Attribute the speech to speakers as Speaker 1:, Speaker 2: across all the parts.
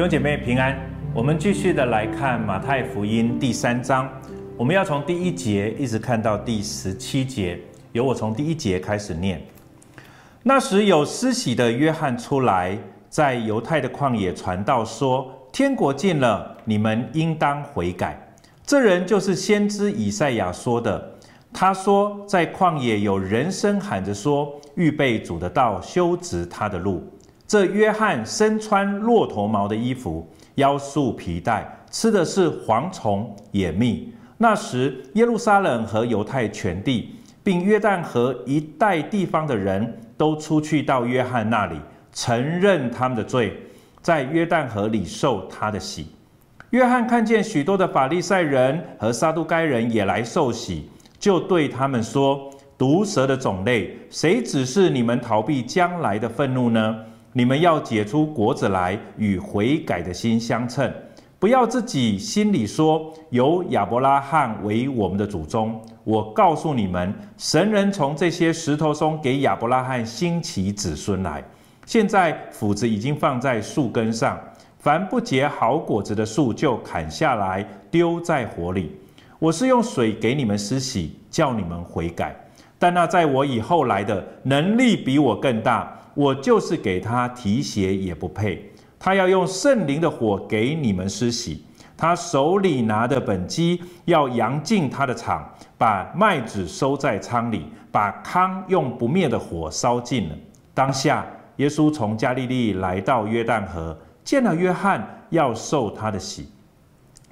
Speaker 1: 弟兄姐妹平安，我们继续的来看马太福音第三章，我们要从第一节一直看到第十七节，由我从第一节开始念。那时有施洗的约翰出来，在犹太的旷野传道说：天国近了，你们应当悔改。这人就是先知以赛亚说的。他说，在旷野有人声喊着说：预备主的道，修直他的路。这约翰身穿骆驼毛的衣服，腰束皮带，吃的是蝗虫野蜜。那时，耶路撒冷和犹太全地，并约旦河一带地方的人都出去到约翰那里，承认他们的罪，在约旦河里受他的洗。约翰看见许多的法利赛人和撒都该人也来受洗，就对他们说：“毒蛇的种类，谁指示你们逃避将来的愤怒呢？”你们要结出果子来，与悔改的心相称，不要自己心里说有亚伯拉罕为我们的祖宗。我告诉你们，神能从这些石头中给亚伯拉罕兴起子孙来。现在斧子已经放在树根上，凡不结好果子的树就砍下来丢在火里。我是用水给你们施洗，叫你们悔改，但那在我以后来的能力比我更大。我就是给他提鞋也不配，他要用圣灵的火给你们施洗。他手里拿的本机要扬进他的场，把麦子收在仓里，把糠用不灭的火烧尽了。当下，耶稣从加利利来到约旦河，见了约翰，要受他的洗。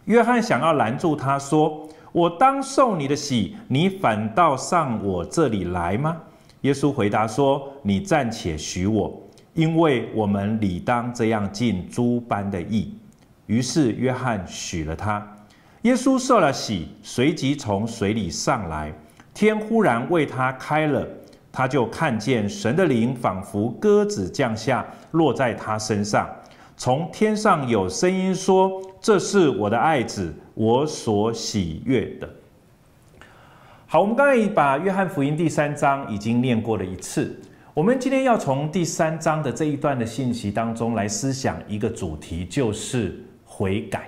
Speaker 1: 约翰想要拦住他说：“我当受你的洗，你反倒上我这里来吗？”耶稣回答说：“你暂且许我，因为我们理当这样尽诸般的义。”于是约翰许了他。耶稣受了洗，随即从水里上来，天忽然为他开了，他就看见神的灵仿佛鸽子降下，落在他身上。从天上有声音说：“这是我的爱子，我所喜悦的。”好，我们刚才已把约翰福音第三章已经念过了一次。我们今天要从第三章的这一段的信息当中来思想一个主题，就是悔改。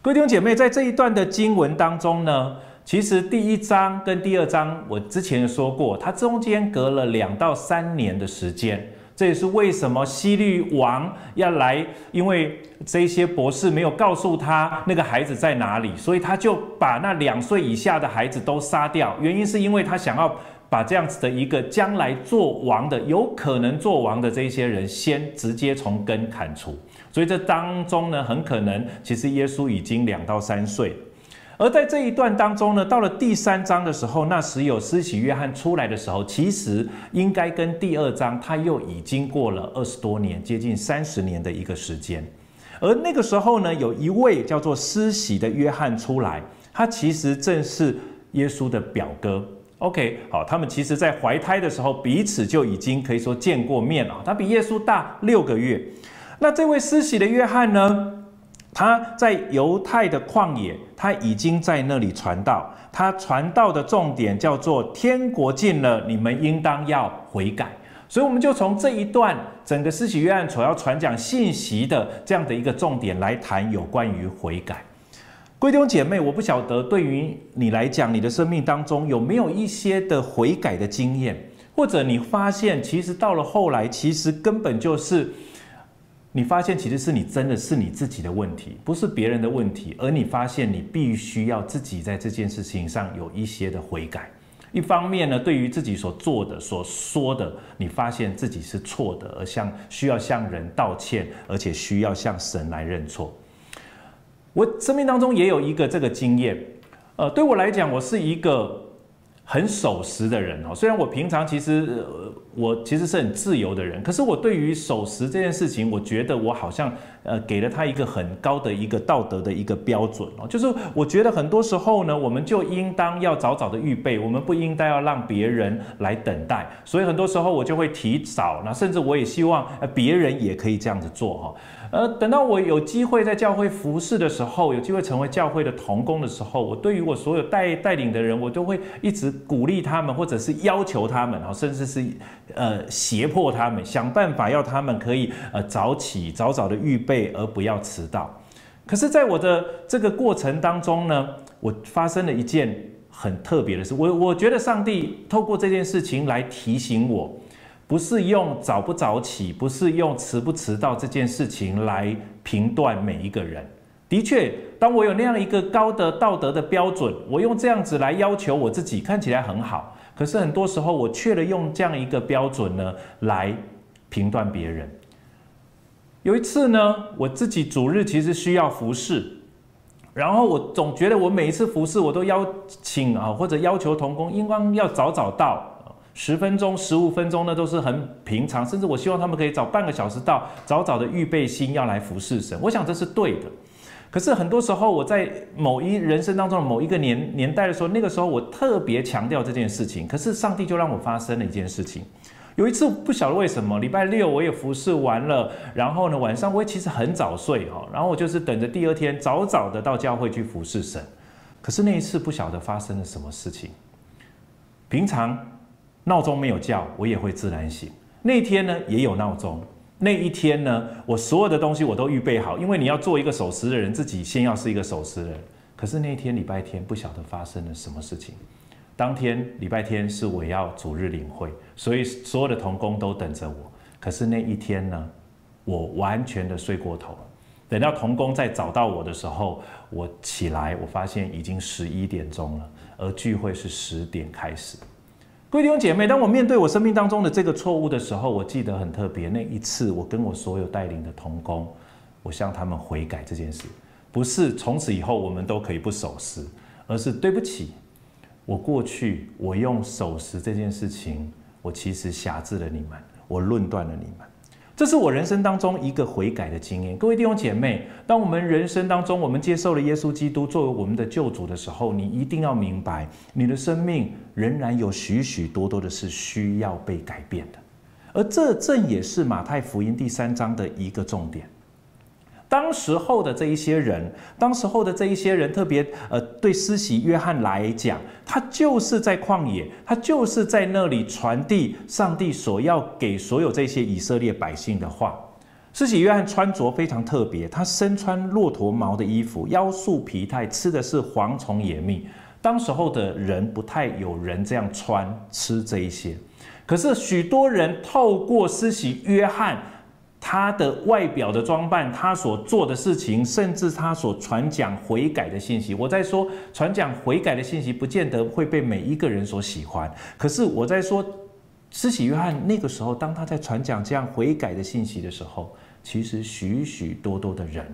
Speaker 1: 各位弟兄姐妹，在这一段的经文当中呢，其实第一章跟第二章我之前说过，它中间隔了两到三年的时间。这也是为什么希律王要来，因为这些博士没有告诉他那个孩子在哪里，所以他就把那两岁以下的孩子都杀掉。原因是因为他想要把这样子的一个将来做王的、有可能做王的这些人，先直接从根砍除。所以这当中呢，很可能其实耶稣已经两到三岁。而在这一段当中呢，到了第三章的时候，那时有施洗约翰出来的时候，其实应该跟第二章他又已经过了二十多年，接近三十年的一个时间。而那个时候呢，有一位叫做施洗的约翰出来，他其实正是耶稣的表哥。OK，好，他们其实在怀胎的时候彼此就已经可以说见过面了。他比耶稣大六个月。那这位施洗的约翰呢？他在犹太的旷野，他已经在那里传道。他传道的重点叫做“天国近了，你们应当要悔改”。所以，我们就从这一段整个施洗约翰所要传讲信息的这样的一个重点来谈有关于悔改。各位弟兄姐妹，我不晓得对于你来讲，你的生命当中有没有一些的悔改的经验，或者你发现其实到了后来，其实根本就是。你发现其实是你真的是你自己的问题，不是别人的问题，而你发现你必须要自己在这件事情上有一些的悔改。一方面呢，对于自己所做的、所说的，你发现自己是错的，而向需要向人道歉，而且需要向神来认错。我生命当中也有一个这个经验，呃，对我来讲，我是一个。很守时的人哦，虽然我平常其实呃，我其实是很自由的人，可是我对于守时这件事情，我觉得我好像呃给了他一个很高的一个道德的一个标准哦，就是我觉得很多时候呢，我们就应当要早早的预备，我们不应该要让别人来等待，所以很多时候我就会提早，那甚至我也希望别人也可以这样子做哈。呃，等到我有机会在教会服侍的时候，有机会成为教会的同工的时候，我对于我所有带带领的人，我都会一直鼓励他们，或者是要求他们，甚至是呃胁迫他们，想办法要他们可以呃早起，早早的预备，而不要迟到。可是，在我的这个过程当中呢，我发生了一件很特别的事。我我觉得上帝透过这件事情来提醒我，不是用早不早起，不是用迟不迟到这件事情来评断每一个人。的确，当我有那样一个高的道德的标准，我用这样子来要求我自己，看起来很好。可是很多时候，我却了用这样一个标准呢来评断别人。有一次呢，我自己主日其实需要服侍，然后我总觉得我每一次服侍，我都邀请啊或者要求同工，应当要早早到，十分钟、十五分钟呢都是很平常，甚至我希望他们可以早半个小时到，早早的预备心要来服侍神。我想这是对的。可是很多时候，我在某一人生当中的某一个年年代的时候，那个时候我特别强调这件事情。可是上帝就让我发生了一件事情。有一次不晓得为什么，礼拜六我也服侍完了，然后呢晚上我也其实很早睡哈，然后我就是等着第二天早早的到教会去服侍神。可是那一次不晓得发生了什么事情。平常闹钟没有叫，我也会自然醒。那天呢也有闹钟。那一天呢，我所有的东西我都预备好，因为你要做一个守时的人，自己先要是一个守时的人。可是那一天礼拜天不晓得发生了什么事情。当天礼拜天是我要主日领会，所以所有的同工都等着我。可是那一天呢，我完全的睡过头了。等到同工再找到我的时候，我起来，我发现已经十一点钟了，而聚会是十点开始。各位弟兄姐妹，当我面对我生命当中的这个错误的时候，我记得很特别。那一次，我跟我所有带领的同工，我向他们悔改这件事，不是从此以后我们都可以不守时，而是对不起，我过去我用守时这件事情，我其实辖制了你们，我论断了你们。这是我人生当中一个悔改的经验。各位弟兄姐妹，当我们人生当中我们接受了耶稣基督作为我们的救主的时候，你一定要明白，你的生命仍然有许许多多的是需要被改变的。而这正也是马太福音第三章的一个重点。当时候的这一些人，当时候的这一些人，特别呃，对施洗约翰来讲，他就是在旷野，他就是在那里传递上帝所要给所有这些以色列百姓的话。施洗约翰穿着非常特别，他身穿骆驼毛的衣服，腰束皮带，吃的是蝗虫野蜜。当时候的人不太有人这样穿吃这一些，可是许多人透过施洗约翰。他的外表的装扮，他所做的事情，甚至他所传讲悔改的信息。我在说传讲悔改的信息，不见得会被每一个人所喜欢。可是我在说，施洗约翰那个时候，当他在传讲这样悔改的信息的时候，其实许许多多的人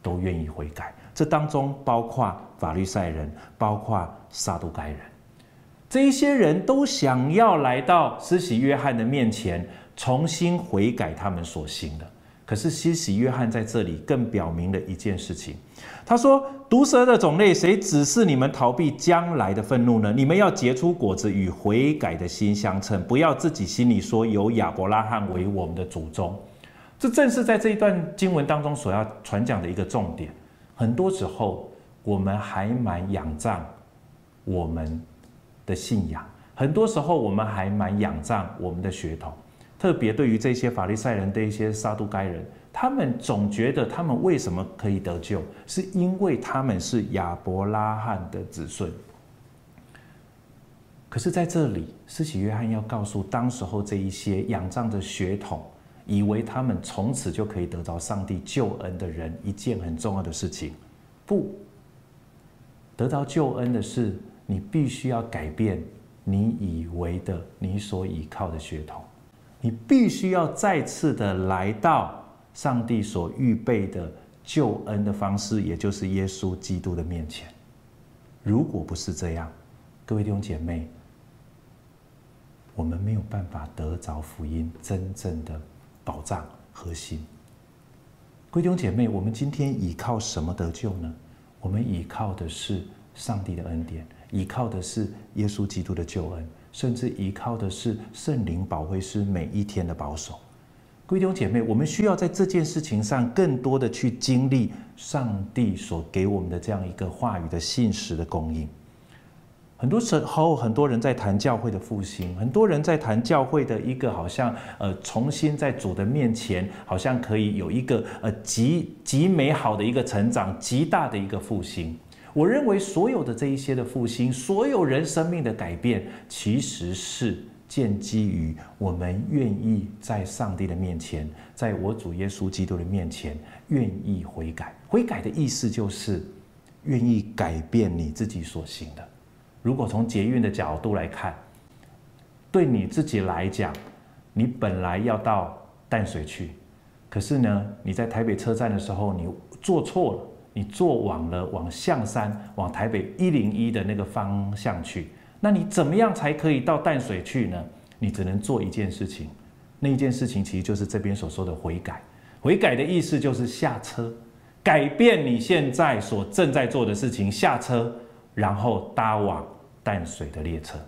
Speaker 1: 都愿意悔改。这当中包括法利赛人，包括撒都该人，这一些人都想要来到施洗约翰的面前。重新悔改他们所行的，可是施洗约翰在这里更表明了一件事情。他说：“毒蛇的种类，谁指示你们逃避将来的愤怒呢？你们要结出果子，与悔改的心相称，不要自己心里说有亚伯拉罕为我们的祖宗。”这正是在这一段经文当中所要传讲的一个重点。很多时候，我们还蛮仰仗我们的信仰；很多时候，我们还蛮仰仗我们的血统。特别对于这些法利赛人的一些撒都该人，他们总觉得他们为什么可以得救，是因为他们是亚伯拉罕的子孙。可是，在这里，施洗约翰要告诉当时候这一些仰仗着血统，以为他们从此就可以得到上帝救恩的人，一件很重要的事情：不，得到救恩的是你必须要改变你以为的、你所依靠的血统。你必须要再次的来到上帝所预备的救恩的方式，也就是耶稣基督的面前。如果不是这样，各位弟兄姐妹，我们没有办法得着福音真正的保障核心。各位弟兄姐妹，我们今天依靠什么得救呢？我们依靠的是上帝的恩典，依靠的是耶稣基督的救恩。甚至依靠的是圣灵保惠师每一天的保守。各位弟兄姐妹，我们需要在这件事情上更多的去经历上帝所给我们的这样一个话语的信实的供应。很多时候，很多人在谈教会的复兴，很多人在谈教会的一个好像呃重新在主的面前，好像可以有一个呃极极美好的一个成长，极大的一个复兴。我认为所有的这一些的复兴，所有人生命的改变，其实是建基于我们愿意在上帝的面前，在我主耶稣基督的面前，愿意悔改。悔改的意思就是愿意改变你自己所行的。如果从捷运的角度来看，对你自己来讲，你本来要到淡水去，可是呢，你在台北车站的时候，你坐错了，你坐往了往象山，往台北一零一的那个方向去。那你怎么样才可以到淡水去呢？你只能做一件事情，那一件事情其实就是这边所说的悔改。悔改的意思就是下车，改变你现在所正在做的事情，下车，然后搭往。淡水的列车，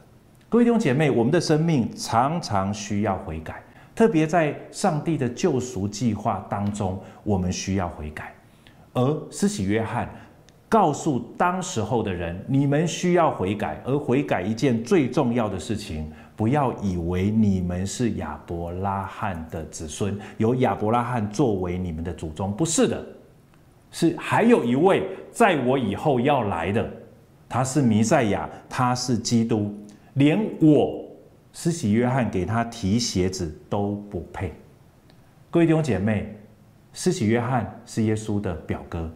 Speaker 1: 各位弟兄姐妹，我们的生命常常需要悔改，特别在上帝的救赎计划当中，我们需要悔改。而施洗约翰告诉当时候的人：“你们需要悔改，而悔改一件最重要的事情，不要以为你们是亚伯拉罕的子孙，有亚伯拉罕作为你们的祖宗，不是的，是还有一位在我以后要来的。”他是弥赛亚，他是基督，连我施洗约翰给他提鞋子都不配。各位弟兄姐妹，施洗约翰是耶稣的表哥，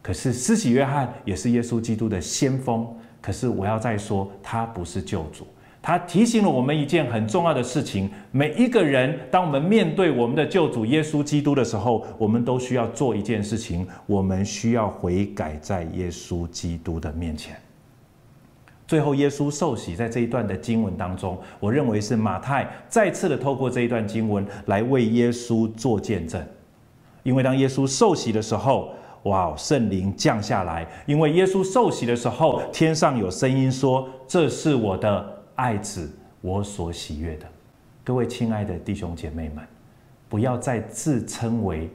Speaker 1: 可是施洗约翰也是耶稣基督的先锋。可是我要再说，他不是救主。他提醒了我们一件很重要的事情：每一个人，当我们面对我们的救主耶稣基督的时候，我们都需要做一件事情，我们需要悔改在耶稣基督的面前。最后，耶稣受洗，在这一段的经文当中，我认为是马太再次的透过这一段经文来为耶稣做见证。因为当耶稣受洗的时候，哇，圣灵降下来。因为耶稣受洗的时候，天上有声音说：“这是我的爱子，我所喜悦的。”各位亲爱的弟兄姐妹们，不要再自称为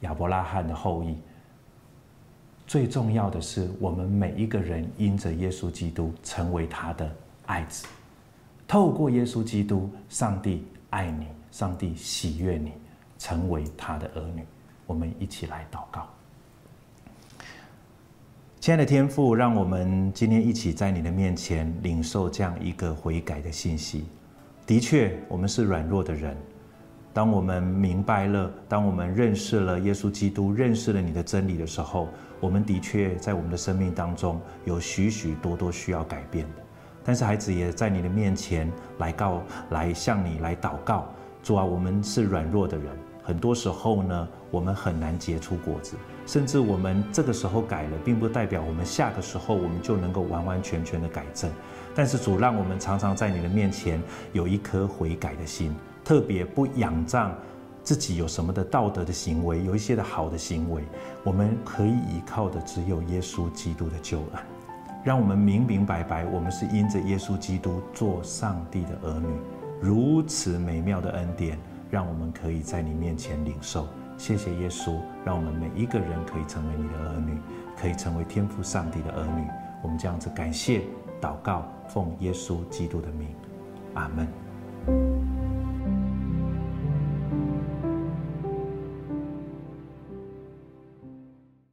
Speaker 1: 亚伯拉罕的后裔。最重要的是，我们每一个人因着耶稣基督成为他的爱子，透过耶稣基督，上帝爱你，上帝喜悦你，成为他的儿女。我们一起来祷告。亲爱的天父，让我们今天一起在你的面前领受这样一个悔改的信息。的确，我们是软弱的人。当我们明白了，当我们认识了耶稣基督，认识了你的真理的时候，我们的确在我们的生命当中有许许多多需要改变的。但是孩子也在你的面前来告，来向你来祷告。主啊，我们是软弱的人，很多时候呢，我们很难结出果子。甚至我们这个时候改了，并不代表我们下个时候我们就能够完完全全的改正。但是主让我们常常在你的面前有一颗悔改的心。特别不仰仗自己有什么的道德的行为，有一些的好的行为，我们可以依靠的只有耶稣基督的救恩。让我们明明白白，我们是因着耶稣基督做上帝的儿女，如此美妙的恩典，让我们可以在你面前领受。谢谢耶稣，让我们每一个人可以成为你的儿女，可以成为天赋上帝的儿女。我们这样子感谢祷告，奉耶稣基督的名，阿门。